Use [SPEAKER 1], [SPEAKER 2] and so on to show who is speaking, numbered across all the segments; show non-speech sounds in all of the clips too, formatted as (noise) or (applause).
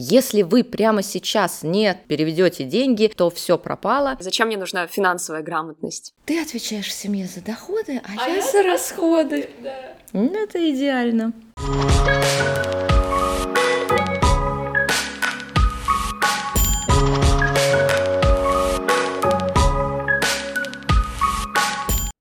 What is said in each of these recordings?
[SPEAKER 1] Если вы прямо сейчас не переведете деньги, то все пропало.
[SPEAKER 2] Зачем мне нужна финансовая грамотность?
[SPEAKER 1] Ты отвечаешь в семье за доходы, а, а я, я за расходы. Да. Ну, это идеально.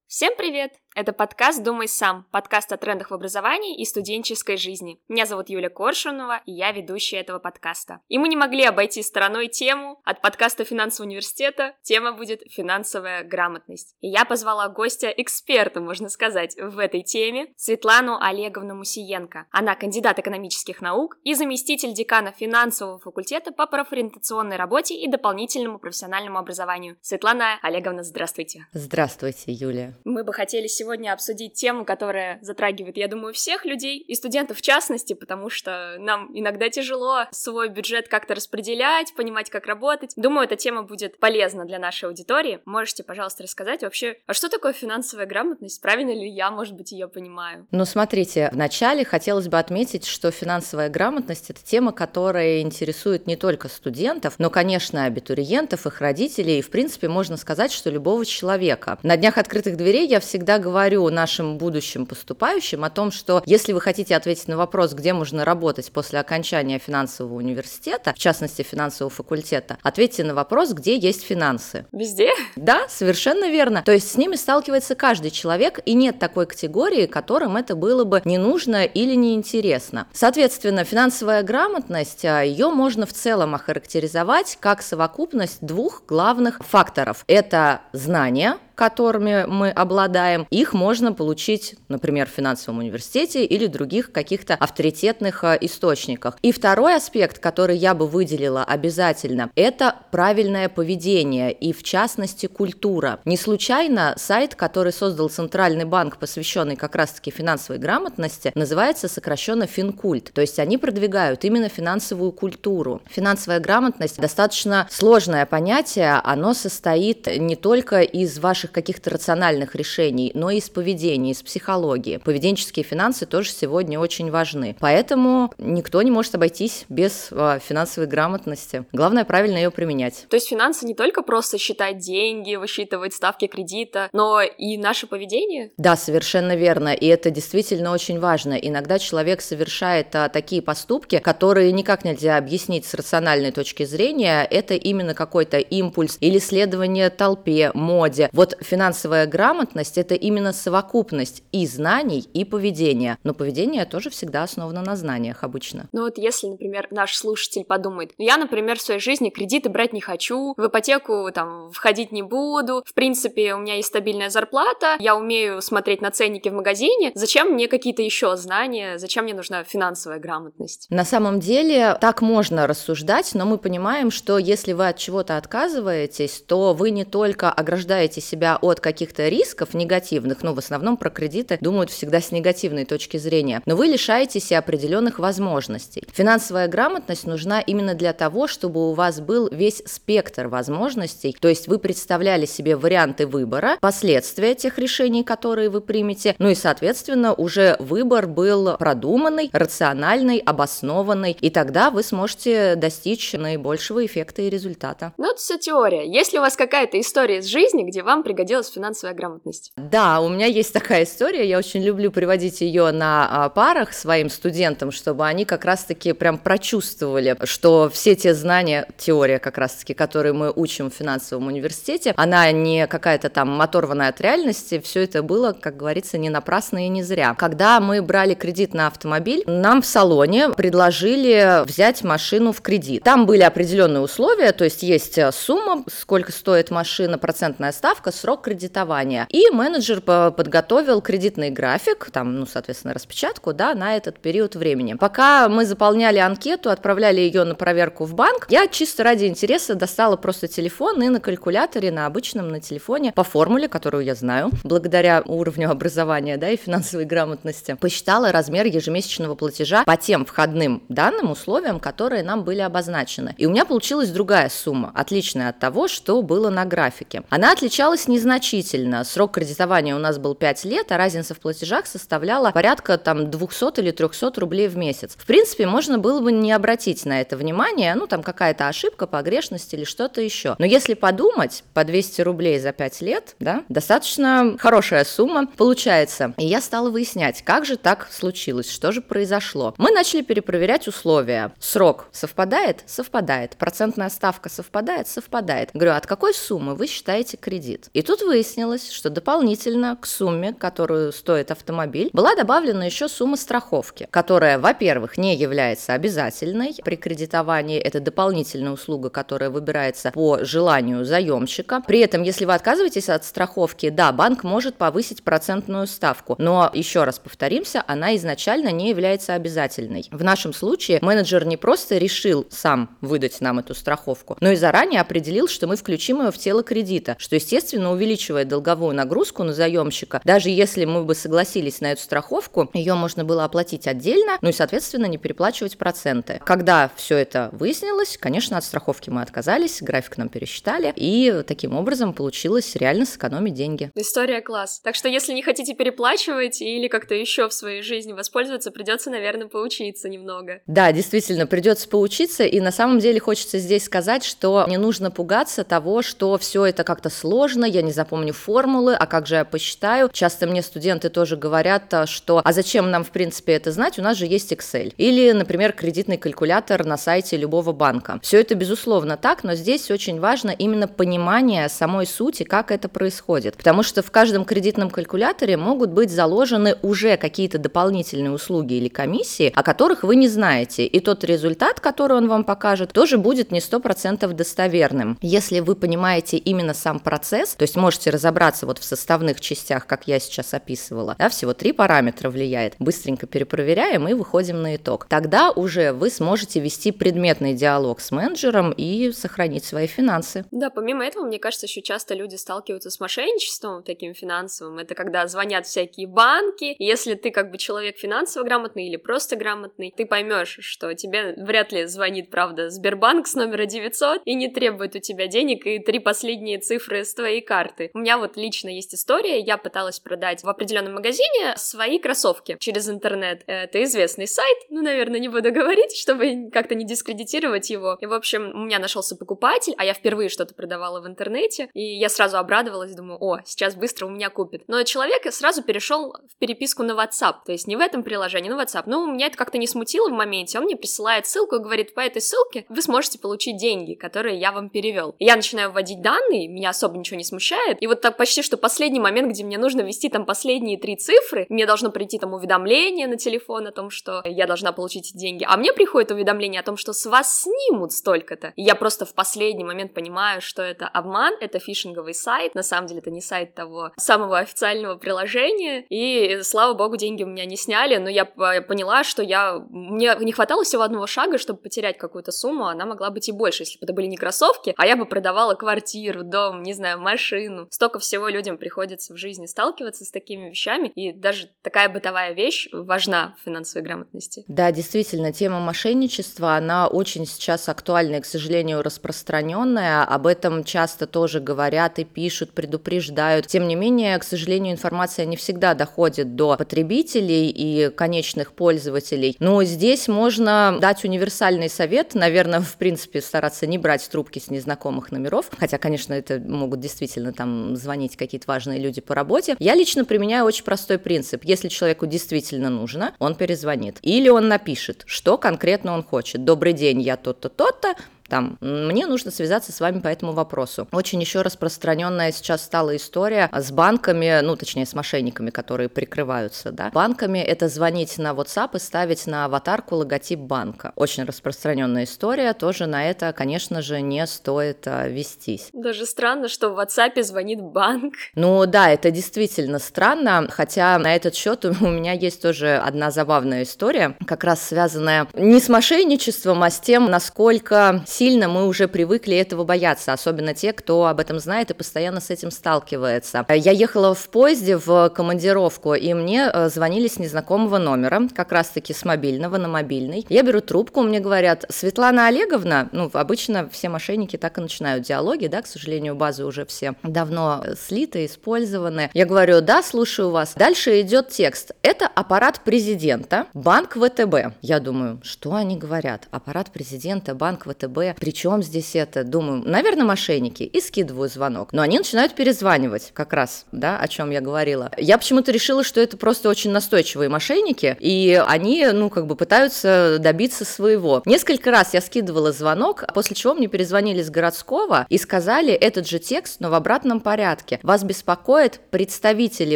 [SPEAKER 2] Всем привет! Это подкаст «Думай сам», подкаст о трендах в образовании и студенческой жизни. Меня зовут Юля Коршунова, и я ведущая этого подкаста. И мы не могли обойти стороной тему от подкаста финансового университета. Тема будет «Финансовая грамотность». И я позвала гостя, эксперта, можно сказать, в этой теме, Светлану Олеговну Мусиенко. Она кандидат экономических наук и заместитель декана финансового факультета по профориентационной работе и дополнительному профессиональному образованию. Светлана Олеговна, здравствуйте.
[SPEAKER 1] Здравствуйте, Юлия.
[SPEAKER 2] Мы бы хотели сегодня сегодня обсудить тему, которая затрагивает, я думаю, всех людей, и студентов в частности, потому что нам иногда тяжело свой бюджет как-то распределять, понимать, как работать. Думаю, эта тема будет полезна для нашей аудитории. Можете, пожалуйста, рассказать вообще, а что такое финансовая грамотность? Правильно ли я, может быть, ее понимаю?
[SPEAKER 1] Ну, смотрите, вначале хотелось бы отметить, что финансовая грамотность – это тема, которая интересует не только студентов, но, конечно, абитуриентов, их родителей, и, в принципе, можно сказать, что любого человека. На днях открытых дверей я всегда говорю говорю нашим будущим поступающим о том, что если вы хотите ответить на вопрос, где можно работать после окончания финансового университета, в частности финансового факультета, ответьте на вопрос, где есть финансы.
[SPEAKER 2] Везде?
[SPEAKER 1] Да, совершенно верно. То есть с ними сталкивается каждый человек, и нет такой категории, которым это было бы не нужно или неинтересно. Соответственно, финансовая грамотность, а, ее можно в целом охарактеризовать как совокупность двух главных факторов. Это знания, которыми мы обладаем, их можно получить, например, в финансовом университете или других каких-то авторитетных а, источниках. И второй аспект, который я бы выделила обязательно, это правильное поведение и, в частности, культура. Не случайно сайт, который создал Центральный банк, посвященный как раз-таки финансовой грамотности, называется сокращенно Финкульт. То есть они продвигают именно финансовую культуру. Финансовая грамотность достаточно сложное понятие, оно состоит не только из ваших наших каких-то рациональных решений, но и из поведения, из психологии. Поведенческие финансы тоже сегодня очень важны. Поэтому никто не может обойтись без а, финансовой грамотности. Главное правильно ее применять.
[SPEAKER 2] То есть финансы не только просто считать деньги, высчитывать ставки кредита, но и наше поведение?
[SPEAKER 1] Да, совершенно верно. И это действительно очень важно. Иногда человек совершает а, такие поступки, которые никак нельзя объяснить с рациональной точки зрения. Это именно какой-то импульс или следование толпе, моде. Вот финансовая грамотность – это именно совокупность и знаний, и поведения. Но поведение тоже всегда основано на знаниях обычно.
[SPEAKER 2] Ну вот если, например, наш слушатель подумает, ну я, например, в своей жизни кредиты брать не хочу, в ипотеку там входить не буду, в принципе, у меня есть стабильная зарплата, я умею смотреть на ценники в магазине, зачем мне какие-то еще знания, зачем мне нужна финансовая грамотность?
[SPEAKER 1] На самом деле так можно рассуждать, но мы понимаем, что если вы от чего-то отказываетесь, то вы не только ограждаете себя себя от каких-то рисков негативных, ну, в основном про кредиты думают всегда с негативной точки зрения, но вы лишаетесь и определенных возможностей. Финансовая грамотность нужна именно для того, чтобы у вас был весь спектр возможностей, то есть вы представляли себе варианты выбора, последствия тех решений, которые вы примете, ну и, соответственно, уже выбор был продуманный, рациональный, обоснованный, и тогда вы сможете достичь наибольшего эффекта и результата.
[SPEAKER 2] Ну, это все теория. Если у вас какая-то история из жизни, где вам пригодилась финансовая грамотность?
[SPEAKER 1] Да, у меня есть такая история, я очень люблю приводить ее на а, парах своим студентам, чтобы они как раз-таки прям прочувствовали, что все те знания, теория как раз-таки, которые мы учим в финансовом университете, она не какая-то там оторванная от реальности, все это было, как говорится, не напрасно и не зря. Когда мы брали кредит на автомобиль, нам в салоне предложили взять машину в кредит. Там были определенные условия, то есть есть сумма, сколько стоит машина, процентная ставка, срок кредитования. И менеджер подготовил кредитный график, там, ну, соответственно, распечатку, да, на этот период времени. Пока мы заполняли анкету, отправляли ее на проверку в банк, я чисто ради интереса достала просто телефон и на калькуляторе, на обычном, на телефоне, по формуле, которую я знаю, благодаря уровню образования, да, и финансовой грамотности, посчитала размер ежемесячного платежа по тем входным данным, условиям, которые нам были обозначены. И у меня получилась другая сумма, отличная от того, что было на графике. Она отличалась не незначительно. Срок кредитования у нас был 5 лет, а разница в платежах составляла порядка там 200 или 300 рублей в месяц. В принципе, можно было бы не обратить на это внимание, ну там какая-то ошибка, погрешность или что-то еще. Но если подумать, по 200 рублей за 5 лет, да, достаточно хорошая сумма получается. И я стала выяснять, как же так случилось, что же произошло. Мы начали перепроверять условия. Срок совпадает? Совпадает. Процентная ставка совпадает? Совпадает. Говорю, от какой суммы вы считаете кредит? И тут выяснилось, что дополнительно к сумме, которую стоит автомобиль, была добавлена еще сумма страховки, которая, во-первых, не является обязательной при кредитовании. Это дополнительная услуга, которая выбирается по желанию заемщика. При этом, если вы отказываетесь от страховки, да, банк может повысить процентную ставку, но еще раз повторимся, она изначально не является обязательной. В нашем случае менеджер не просто решил сам выдать нам эту страховку, но и заранее определил, что мы включим ее в тело кредита, что, естественно, увеличивает долговую нагрузку на заемщика. Даже если мы бы согласились на эту страховку, ее можно было оплатить отдельно, ну и, соответственно, не переплачивать проценты. Когда все это выяснилось, конечно, от страховки мы отказались, график нам пересчитали, и таким образом получилось реально сэкономить деньги.
[SPEAKER 2] История класс. Так что, если не хотите переплачивать или как-то еще в своей жизни воспользоваться, придется, наверное, поучиться немного.
[SPEAKER 1] Да, действительно, придется поучиться, и на самом деле хочется здесь сказать, что не нужно пугаться того, что все это как-то сложно, я не запомню формулы, а как же я посчитаю. Часто мне студенты тоже говорят, а, что а зачем нам, в принципе, это знать, у нас же есть Excel. Или, например, кредитный калькулятор на сайте любого банка. Все это, безусловно, так, но здесь очень важно именно понимание самой сути, как это происходит. Потому что в каждом кредитном калькуляторе могут быть заложены уже какие-то дополнительные услуги или комиссии, о которых вы не знаете. И тот результат, который он вам покажет, тоже будет не 100% достоверным. Если вы понимаете именно сам процесс, то есть можете разобраться вот в составных частях, как я сейчас описывала, да, всего три параметра влияет, быстренько перепроверяем и выходим на итог. Тогда уже вы сможете вести предметный диалог с менеджером и сохранить свои финансы.
[SPEAKER 2] Да, помимо этого, мне кажется, еще часто люди сталкиваются с мошенничеством таким финансовым. Это когда звонят всякие банки. Если ты как бы человек финансово грамотный или просто грамотный, ты поймешь, что тебе вряд ли звонит, правда, Сбербанк с номера 900 и не требует у тебя денег и три последние цифры с твоей карты. У меня вот лично есть история, я пыталась продать в определенном магазине свои кроссовки через интернет. Это известный сайт, ну, наверное, не буду (laughs) говорить, чтобы как-то не дискредитировать его. И, в общем, у меня нашелся покупатель, а я впервые что-то продавала в интернете, и я сразу обрадовалась, думаю, о, сейчас быстро у меня купит. Но человек сразу перешел в переписку на WhatsApp, то есть не в этом приложении, на WhatsApp. Ну, меня это как-то не смутило в моменте, он мне присылает ссылку и говорит, по этой ссылке вы сможете получить деньги, которые я вам перевел. Я начинаю вводить данные, меня особо ничего не смущает, и вот так почти что последний момент, где мне нужно ввести там последние три цифры, мне должно прийти там уведомление на телефон о том, что я должна получить деньги, а мне приходит уведомление о том, что с вас снимут столько-то. И я просто в последний момент понимаю, что это обман, это фишинговый сайт, на самом деле это не сайт того самого официального приложения, и слава богу, деньги у меня не сняли, но я поняла, что я... Мне не хватало всего одного шага, чтобы потерять какую-то сумму, она могла быть и больше, если бы это были не кроссовки, а я бы продавала квартиру, дом, не знаю, машину. Столько всего людям приходится в жизни сталкиваться с такими вещами, и даже такая бытовая вещь важна в финансовой грамотности.
[SPEAKER 1] Да, действительно, тема мошенничества, она очень сейчас актуальна и, к сожалению, распространенная. Об этом часто тоже говорят и пишут, предупреждают. Тем не менее, к сожалению, информация не всегда доходит до потребителей и конечных пользователей. Но здесь можно дать универсальный совет, наверное, в принципе, стараться не брать трубки с незнакомых номеров, хотя, конечно, это могут действительно там звонить какие-то важные люди по работе. Я лично применяю очень простой принцип. Если человеку действительно нужно, он перезвонит. Или он напишет, что конкретно он хочет. Добрый день, я то-то, то-то, там, мне нужно связаться с вами по этому вопросу. Очень еще распространенная сейчас стала история с банками, ну, точнее, с мошенниками, которые прикрываются, да. Банками это звонить на WhatsApp и ставить на аватарку логотип банка. Очень распространенная история, тоже на это, конечно же, не стоит а, вестись.
[SPEAKER 2] Даже странно, что в WhatsApp звонит банк.
[SPEAKER 1] Ну да, это действительно странно, хотя на этот счет у меня есть тоже одна забавная история, как раз связанная не с мошенничеством, а с тем, насколько сильно мы уже привыкли этого бояться, особенно те, кто об этом знает и постоянно с этим сталкивается. Я ехала в поезде в командировку, и мне э, звонили с незнакомого номера, как раз-таки с мобильного на мобильный. Я беру трубку, мне говорят, Светлана Олеговна, ну, обычно все мошенники так и начинают диалоги, да, к сожалению, базы уже все давно слиты, использованы. Я говорю, да, слушаю вас. Дальше идет текст. Это аппарат президента, банк ВТБ. Я думаю, что они говорят? Аппарат президента, банк ВТБ. Причем здесь это? Думаю, наверное, мошенники. И скидываю звонок. Но они начинают перезванивать, как раз, да, о чем я говорила. Я почему-то решила, что это просто очень настойчивые мошенники, и они, ну, как бы пытаются добиться своего. Несколько раз я скидывала звонок, после чего мне перезвонили с городского и сказали этот же текст, но в обратном порядке. Вас беспокоит представители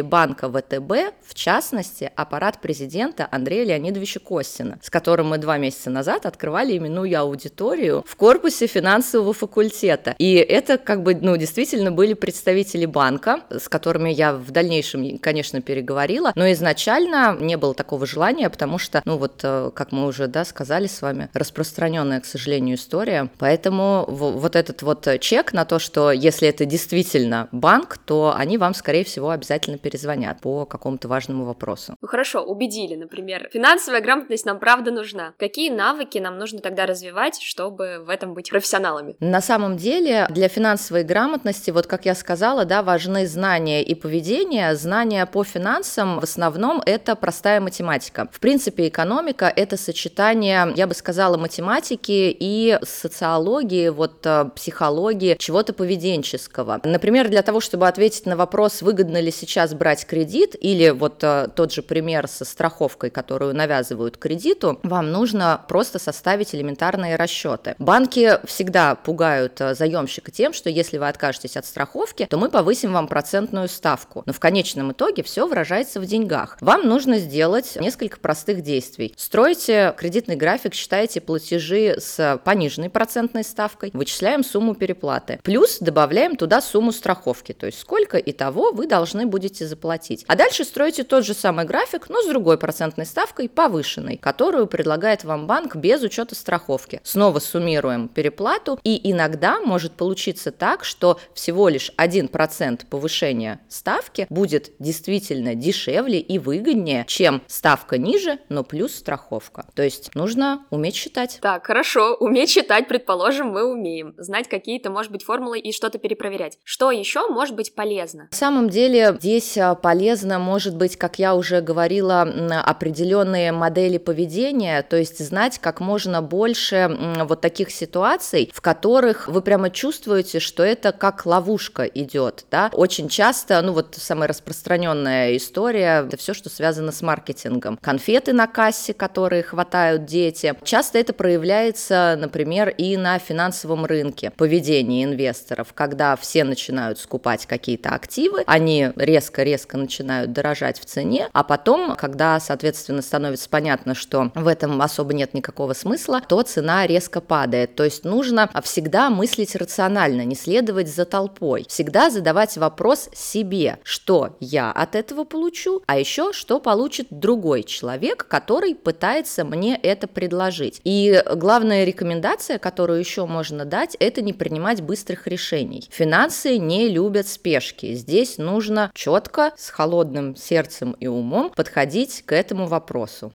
[SPEAKER 1] банка ВТБ, в частности, аппарат президента Андрея Леонидовича Костина, с которым мы два месяца назад открывали именную аудиторию в корпусе финансового факультета. И это как бы, ну, действительно были представители банка, с которыми я в дальнейшем, конечно, переговорила, но изначально не было такого желания, потому что, ну, вот, э, как мы уже, да, сказали с вами, распространенная, к сожалению, история, поэтому вот этот вот чек на то, что если это действительно банк, то они вам, скорее всего, обязательно перезвонят по какому-то важному вопросу.
[SPEAKER 2] Ну хорошо, убедили, например. Финансовая грамотность нам правда нужна. Какие навыки нам нужно тогда развивать, чтобы в этом быть профессионалами?
[SPEAKER 1] На самом деле для финансовой грамотности, вот как я сказала, да, важны знания и поведение. Знания по финансам в основном это простая математика. В принципе, экономика это сочетание, я бы сказала, математики и социологии, вот э, психологии, чего-то поведенческого. Например, для того, чтобы ответить на вопрос, выгодно ли сейчас брать кредит, или вот э, тот же пример со страховкой, которую навязывают кредиту, вам нужно просто составить элементарные расчеты. Банки всегда пугают э, заемщика тем, что если вы откажетесь от страховки, то мы повысим вам процентную ставку. Но в конечном итоге все выражается в деньгах. Вам нужно сделать несколько простых действий. Строите кредитный график, считаете платежи с пониженной процентной ставкой, вычисляем сумму переплаты. Плюс добавляем туда сумму страховки, то есть сколько и того вы должны будете заплатить. А дальше строите тот же самый график, но с другой процентной ставкой повышенной, которую предлагает вам банк без учета страховки. Снова суммируем переплату, и иногда может получиться так, что всего лишь 1% повышения ставки будет действительно дешевле и выгоднее, чем ставка ниже, но плюс страховка. То есть нужно уметь считать.
[SPEAKER 2] Так, хорошо, уметь считать, предположим, мы умеем. Знать какие-то, может быть, формулы и что-то перепроверять. Что еще может быть полезно?
[SPEAKER 1] На самом деле здесь а, полезно может быть, как я уже говорила, определенные модели поведения, то есть знать как можно больше вот таких ситуаций, в которых вы прямо чувствуете, что это как ловушка идет, да. Очень часто, ну вот самая распространенная история, это все, что связано с маркетингом. Конфеты на кассе, которые хватают дети. Часто это проявляется, например, и на финансовом рынке, поведение инвесторов, когда все начинают скупать какие-то активы, они резко-резко начинают дорожать в цене, а потом, когда, соответственно, становится понятно, что в этом особо нет никакого смысла, то цена резко падает. То есть нужно всегда мыслить рационально, не следовать за толпой. Всегда задавать вопрос себе, что я от этого получу, а еще что получит другой человек, который пытается мне это предложить. И главная рекомендация, которую еще можно дать, это не принимать быстрых решений. Финансы не любят спешки. Здесь нужно четко, с холодным сердцем и умом подходить к этому вопросу.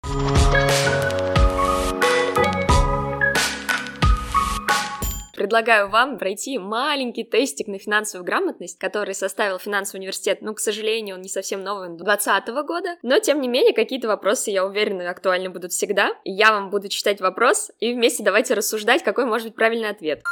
[SPEAKER 2] Предлагаю вам пройти маленький тестик на финансовую грамотность, который составил финансовый университет. Ну, к сожалению, он не совсем новый, он 2020 года. Но, тем не менее, какие-то вопросы, я уверена, актуальны будут всегда. Я вам буду читать вопрос, и вместе давайте рассуждать, какой может быть правильный ответ.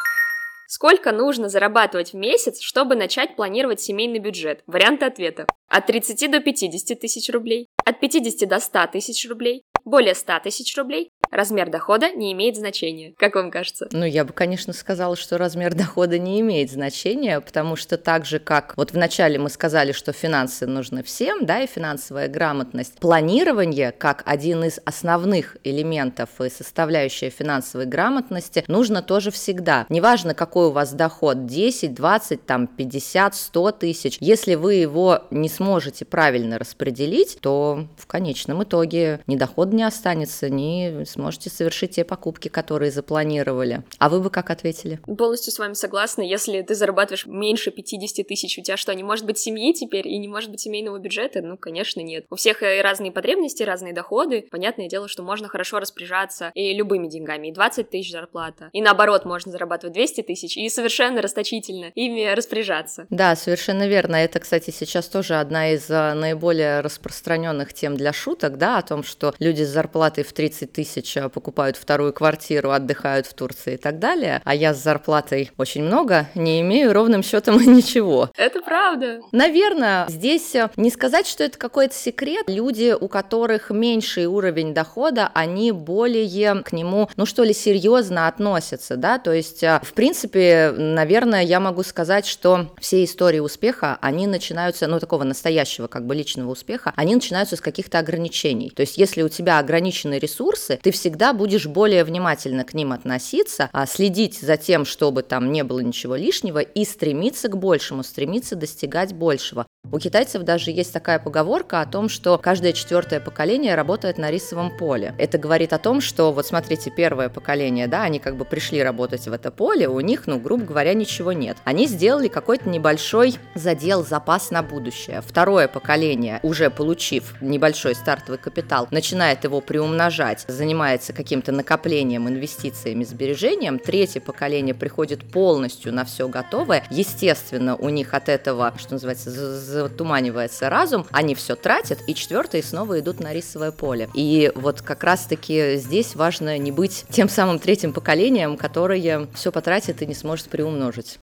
[SPEAKER 2] Сколько нужно зарабатывать в месяц, чтобы начать планировать семейный бюджет? Варианты ответа. От 30 до 50 тысяч рублей, от 50 до 100 тысяч рублей, более 100 тысяч рублей, размер дохода не имеет значения. Как вам кажется?
[SPEAKER 1] Ну, я бы, конечно, сказала, что размер дохода не имеет значения, потому что так же, как вот вначале мы сказали, что финансы нужны всем, да, и финансовая грамотность, планирование как один из основных элементов и составляющая финансовой грамотности нужно тоже всегда. Неважно, какой у вас доход, 10, 20, там, 50, 100 тысяч, если вы его не сможете правильно распределить, то в конечном итоге ни доход дохода не останется, не сможете совершить те покупки, которые запланировали. А вы бы как ответили?
[SPEAKER 2] Полностью с вами согласна. Если ты зарабатываешь меньше 50 тысяч, у тебя что, не может быть семьи теперь и не может быть семейного бюджета? Ну, конечно, нет. У всех и разные потребности, разные доходы. Понятное дело, что можно хорошо распоряжаться и любыми деньгами. И 20 тысяч зарплата. И наоборот, можно зарабатывать 200 тысяч и совершенно расточительно ими распоряжаться.
[SPEAKER 1] Да, совершенно верно. Это, кстати, сейчас тоже одна из а, наиболее распространенных тем для шуток, да, о том, что люди с зарплатой в 30 тысяч а, покупают вторую квартиру, отдыхают в Турции и так далее, а я с зарплатой очень много не имею ровным счетом (laughs) ничего.
[SPEAKER 2] Это правда.
[SPEAKER 1] Наверное, здесь а, не сказать, что это какой-то секрет. Люди, у которых меньший уровень дохода, они более к нему, ну что ли, серьезно относятся, да, то есть, в принципе, наверное, я могу сказать, что все истории успеха, они начинаются, ну, такого настоящего как бы личного успеха, они начинаются с каких-то ограничений. То есть, если у тебя ограничены ресурсы, ты всегда будешь более внимательно к ним относиться, а следить за тем, чтобы там не было ничего лишнего и стремиться к большему, стремиться достигать большего. У китайцев даже есть такая поговорка о том, что каждое четвертое поколение работает на рисовом поле. Это говорит о том, что вот смотрите, первое поколение, да, они как бы пришли работать в это поле, у них, ну, грубо говоря, ничего нет. Они сделали какой-то небольшой задел, запас на будущее. Второе поколение, уже получив небольшой стартовый капитал, начинает его приумножать, занимается каким-то накоплением, инвестициями, сбережением. Третье поколение приходит полностью на все готовое. Естественно, у них от этого, что называется, затуманивается разум, они все тратят, и четвертые снова идут на рисовое поле. И вот как раз-таки здесь важно не быть тем самым третьим поколением, которое все потратит и не сможет приумножить.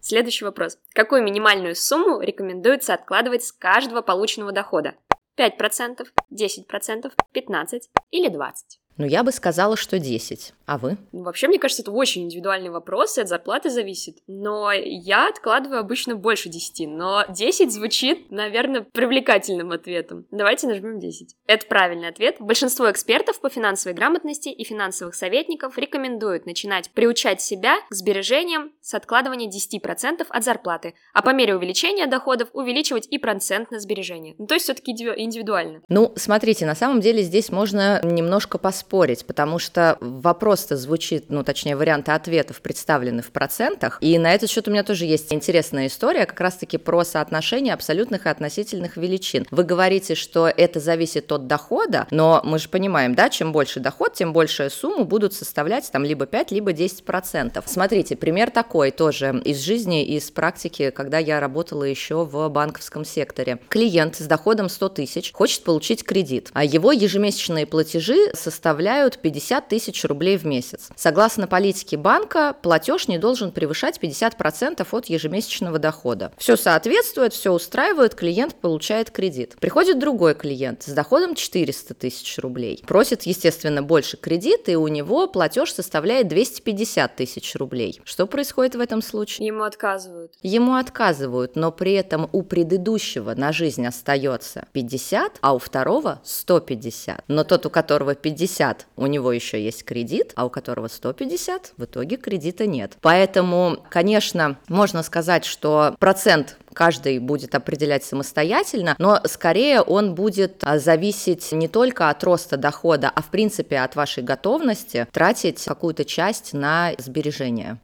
[SPEAKER 2] Следующий вопрос. Какую минимальную сумму рекомендуется откладывать с каждого полученного дохода? 5%, 10%, 15% или 20%?
[SPEAKER 1] Ну, я бы сказала, что 10. А вы?
[SPEAKER 2] Вообще, мне кажется, это очень индивидуальный вопрос, и от зарплаты зависит. Но я откладываю обычно больше 10, но 10 звучит, наверное, привлекательным ответом. Давайте нажмем 10. Это правильный ответ. Большинство экспертов по финансовой грамотности и финансовых советников рекомендуют начинать приучать себя к сбережениям с откладывания 10% от зарплаты, а по мере увеличения доходов увеличивать и процент на сбережения. Ну, то есть все-таки индивидуально.
[SPEAKER 1] Ну, смотрите, на самом деле здесь можно немножко поспорить, потому что вопрос просто звучит, ну, точнее, варианты ответов представлены в процентах. И на этот счет у меня тоже есть интересная история, как раз-таки про соотношение абсолютных и относительных величин. Вы говорите, что это зависит от дохода, но мы же понимаем, да, чем больше доход, тем большая сумму будут составлять там либо 5, либо 10 процентов. Смотрите, пример такой тоже из жизни, из практики, когда я работала еще в банковском секторе. Клиент с доходом 100 тысяч хочет получить кредит, а его ежемесячные платежи составляют 50 тысяч рублей в месяц. Согласно политике банка, платеж не должен превышать 50% от ежемесячного дохода. Все соответствует, все устраивает, клиент получает кредит. Приходит другой клиент с доходом 400 тысяч рублей. Просит, естественно, больше кредит, и у него платеж составляет 250 тысяч рублей. Что происходит в этом случае?
[SPEAKER 2] Ему отказывают.
[SPEAKER 1] Ему отказывают, но при этом у предыдущего на жизнь остается 50, а у второго 150. Но тот, у которого 50, у него еще есть кредит, а у которого 150, в итоге кредита нет. Поэтому, конечно, можно сказать, что процент каждый будет определять самостоятельно, но скорее он будет а, зависеть не только от роста дохода, а в принципе от вашей готовности тратить какую-то часть на сбережения.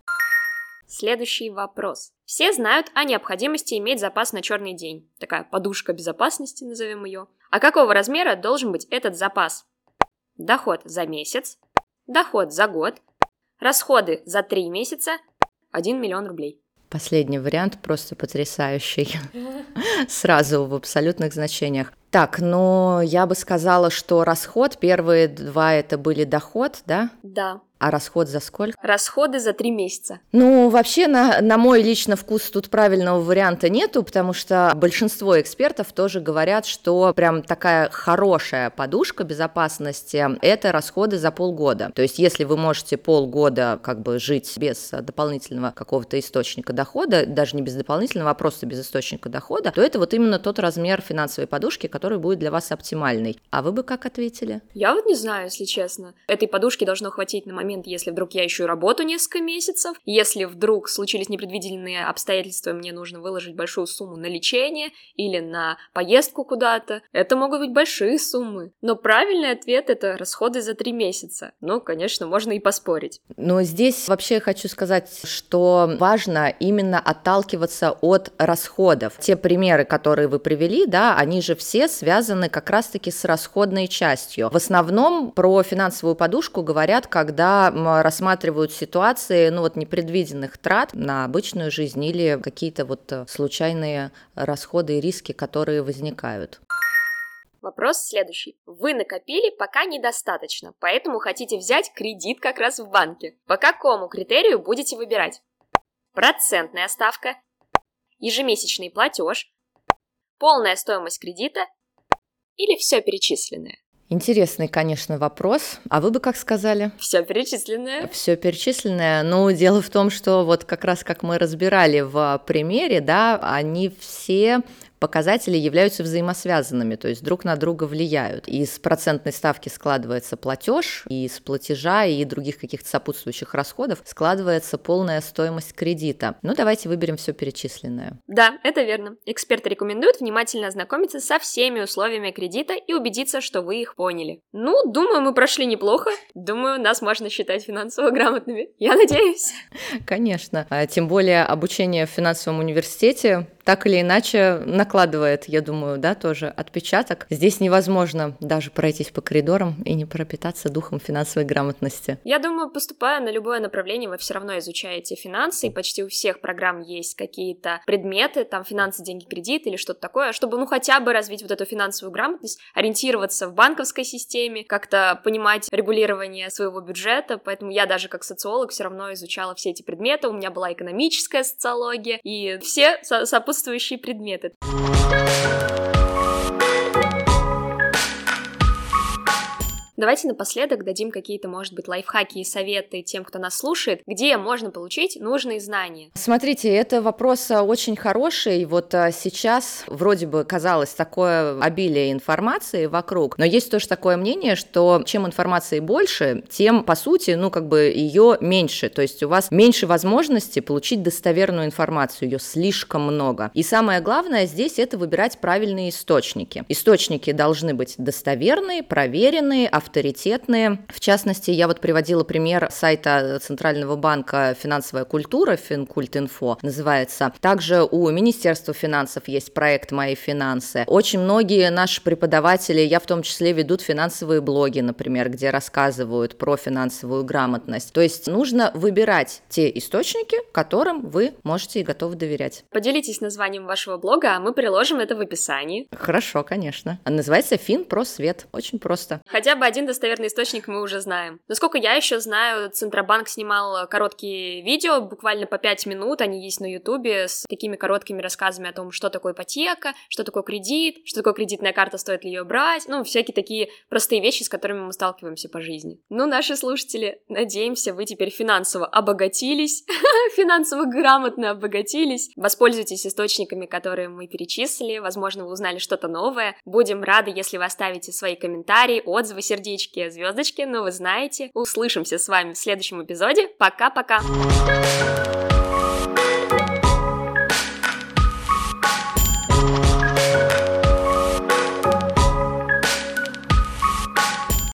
[SPEAKER 2] Следующий вопрос. Все знают о необходимости иметь запас на черный день. Такая подушка безопасности, назовем ее. А какого размера должен быть этот запас? Доход за месяц, Доход за год. Расходы за три месяца. 1 миллион рублей.
[SPEAKER 1] Последний вариант просто потрясающий. (laughs) Сразу в абсолютных значениях. Так, ну я бы сказала, что расход, первые два это были доход, да?
[SPEAKER 2] Да.
[SPEAKER 1] А расход за сколько?
[SPEAKER 2] Расходы за три месяца.
[SPEAKER 1] Ну, вообще, на, на мой лично вкус тут правильного варианта нету, потому что большинство экспертов тоже говорят, что прям такая хорошая подушка безопасности – это расходы за полгода. То есть, если вы можете полгода как бы жить без дополнительного какого-то источника дохода, даже не без дополнительного, а просто без источника дохода, то это вот именно тот размер финансовой подушки, который будет для вас оптимальный. А вы бы как ответили?
[SPEAKER 2] Я вот не знаю, если честно. Этой подушки должно хватить на момент момент, если вдруг я ищу работу несколько месяцев, если вдруг случились непредвиденные обстоятельства, мне нужно выложить большую сумму на лечение или на поездку куда-то, это могут быть большие суммы. Но правильный ответ — это расходы за три месяца. Ну, конечно, можно и поспорить.
[SPEAKER 1] Но здесь вообще хочу сказать, что важно именно отталкиваться от расходов. Те примеры, которые вы привели, да, они же все связаны как раз-таки с расходной частью. В основном про финансовую подушку говорят, когда рассматривают ситуации, ну вот непредвиденных трат на обычную жизнь или какие-то вот э, случайные расходы и риски, которые возникают.
[SPEAKER 2] Вопрос следующий. Вы накопили пока недостаточно, поэтому хотите взять кредит как раз в банке. По какому критерию будете выбирать? Процентная ставка, ежемесячный платеж, полная стоимость кредита или все перечисленное?
[SPEAKER 1] Интересный, конечно, вопрос. А вы бы как сказали?
[SPEAKER 2] Все перечисленное.
[SPEAKER 1] Все перечисленное. Ну, дело в том, что вот как раз как мы разбирали в примере, да, они все показатели являются взаимосвязанными, то есть друг на друга влияют. Из процентной ставки складывается платеж, и из платежа и других каких-то сопутствующих расходов складывается полная стоимость кредита. Ну, давайте выберем все перечисленное.
[SPEAKER 2] Да, это верно. Эксперты рекомендуют внимательно ознакомиться со всеми условиями кредита и убедиться, что вы их поняли. Ну, думаю, мы прошли неплохо. Думаю, нас можно считать финансово грамотными. Я надеюсь.
[SPEAKER 1] Конечно. А тем более обучение в финансовом университете так или иначе накладывает, я думаю, да, тоже отпечаток. Здесь невозможно даже пройтись по коридорам и не пропитаться духом финансовой грамотности.
[SPEAKER 2] Я думаю, поступая на любое направление, вы все равно изучаете финансы, и почти у всех программ есть какие-то предметы, там финансы, деньги, кредит или что-то такое, чтобы, ну, хотя бы развить вот эту финансовую грамотность, ориентироваться в банковской системе, как-то понимать регулирование своего бюджета, поэтому я даже как социолог все равно изучала все эти предметы, у меня была экономическая социология, и все сопутствующие сопутствующие предметы. Давайте напоследок дадим какие-то, может быть, лайфхаки и советы тем, кто нас слушает, где можно получить нужные знания.
[SPEAKER 1] Смотрите, это вопрос а, очень хороший. Вот а, сейчас вроде бы казалось такое обилие информации вокруг, но есть тоже такое мнение, что чем информации больше, тем, по сути, ну, как бы ее меньше. То есть у вас меньше возможности получить достоверную информацию, ее слишком много. И самое главное здесь это выбирать правильные источники. Источники должны быть достоверные, проверенные, авторитетные. В частности, я вот приводила пример сайта Центрального банка «Финансовая культура», Финкультинфо называется. Также у Министерства финансов есть проект «Мои финансы». Очень многие наши преподаватели, я в том числе, ведут финансовые блоги, например, где рассказывают про финансовую грамотность. То есть нужно выбирать те источники, которым вы можете и готовы доверять.
[SPEAKER 2] Поделитесь названием вашего блога, а мы приложим это в описании.
[SPEAKER 1] Хорошо, конечно. Называется «Финпросвет». Очень просто.
[SPEAKER 2] Хотя бы один достоверный источник мы уже знаем. Насколько я еще знаю, Центробанк снимал короткие видео, буквально по 5 минут, они есть на Ютубе, с такими короткими рассказами о том, что такое ипотека, что такое кредит, что такое кредитная карта, стоит ли ее брать, ну, всякие такие простые вещи, с которыми мы сталкиваемся по жизни. Ну, наши слушатели, надеемся, вы теперь финансово обогатились, (laughs) финансово грамотно обогатились. Воспользуйтесь источниками, которые мы перечислили, возможно, вы узнали что-то новое. Будем рады, если вы оставите свои комментарии, отзывы, сердечки, сердечки, звездочки, но вы знаете. Услышимся с вами в следующем эпизоде. Пока-пока!